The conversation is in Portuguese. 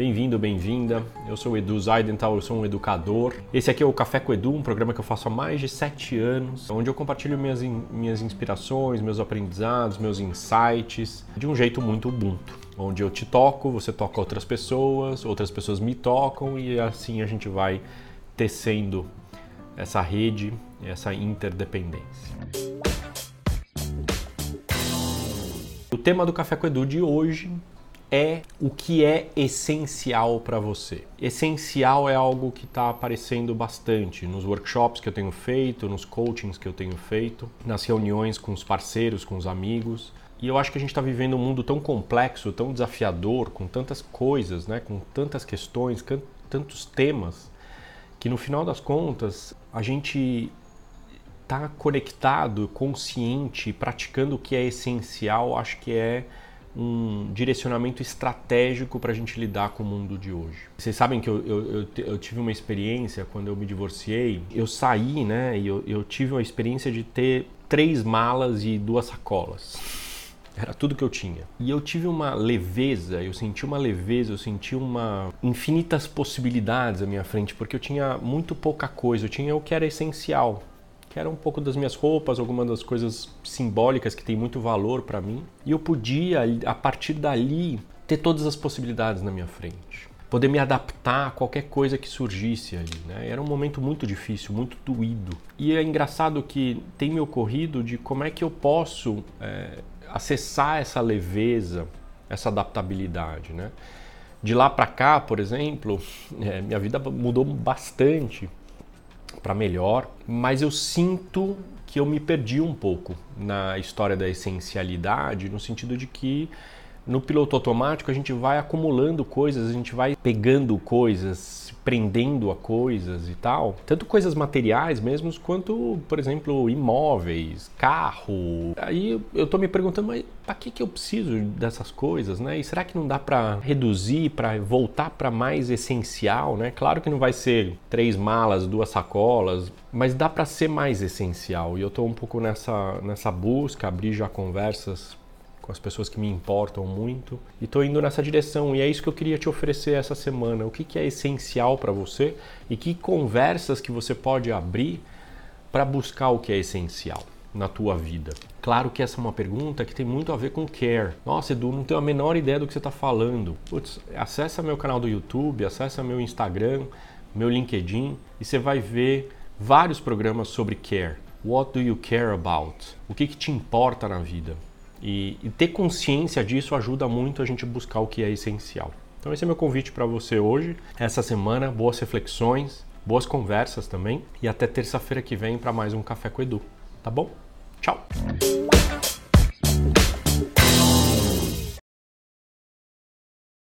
Bem-vindo, bem-vinda. Eu sou o Edu Zaidental, eu sou um educador. Esse aqui é o Café com Edu, um programa que eu faço há mais de sete anos, onde eu compartilho minhas, minhas inspirações, meus aprendizados, meus insights, de um jeito muito ubuntu. Onde eu te toco, você toca outras pessoas, outras pessoas me tocam e assim a gente vai tecendo essa rede, essa interdependência. O tema do Café com Edu de hoje é o que é essencial para você. Essencial é algo que está aparecendo bastante nos workshops que eu tenho feito, nos coachings que eu tenho feito, nas reuniões com os parceiros, com os amigos. E eu acho que a gente está vivendo um mundo tão complexo, tão desafiador, com tantas coisas, né, com tantas questões, tantos temas, que no final das contas a gente está conectado, consciente, praticando o que é essencial, acho que é um direcionamento estratégico para a gente lidar com o mundo de hoje. Vocês sabem que eu, eu, eu, tive uma experiência quando eu me divorciei. Eu saí, né? E eu, eu tive uma experiência de ter três malas e duas sacolas. Era tudo que eu tinha. E eu tive uma leveza, eu senti uma leveza, eu senti uma infinitas possibilidades à minha frente, porque eu tinha muito pouca coisa, eu tinha o que era essencial que era um pouco das minhas roupas, algumas das coisas simbólicas que tem muito valor para mim. E eu podia, a partir dali, ter todas as possibilidades na minha frente. Poder me adaptar a qualquer coisa que surgisse ali. Né? Era um momento muito difícil, muito doído. E é engraçado que tem me ocorrido de como é que eu posso é, acessar essa leveza, essa adaptabilidade. Né? De lá para cá, por exemplo, é, minha vida mudou bastante para melhor, mas eu sinto que eu me perdi um pouco na história da essencialidade, no sentido de que no piloto automático a gente vai acumulando coisas, a gente vai pegando coisas, prendendo a coisas e tal. Tanto coisas materiais mesmo, quanto, por exemplo, imóveis, carro. Aí eu tô me perguntando, mas para que, que eu preciso dessas coisas, né? E será que não dá para reduzir, para voltar para mais essencial, né? Claro que não vai ser três malas, duas sacolas, mas dá para ser mais essencial. E eu tô um pouco nessa, nessa busca, abrir já conversas com as pessoas que me importam muito e estou indo nessa direção e é isso que eu queria te oferecer essa semana. O que, que é essencial para você e que conversas que você pode abrir para buscar o que é essencial na tua vida. Claro que essa é uma pergunta que tem muito a ver com care. Nossa, Edu, não tenho a menor ideia do que você está falando. Putz, acessa meu canal do YouTube, acessa meu Instagram, meu LinkedIn e você vai ver vários programas sobre care. What do you care about? O que, que te importa na vida? E, e, ter consciência disso ajuda muito a gente buscar o que é essencial. Então esse é meu convite para você hoje, essa semana, boas reflexões, boas conversas também e até terça-feira que vem para mais um Café com Edu, tá bom? Tchau!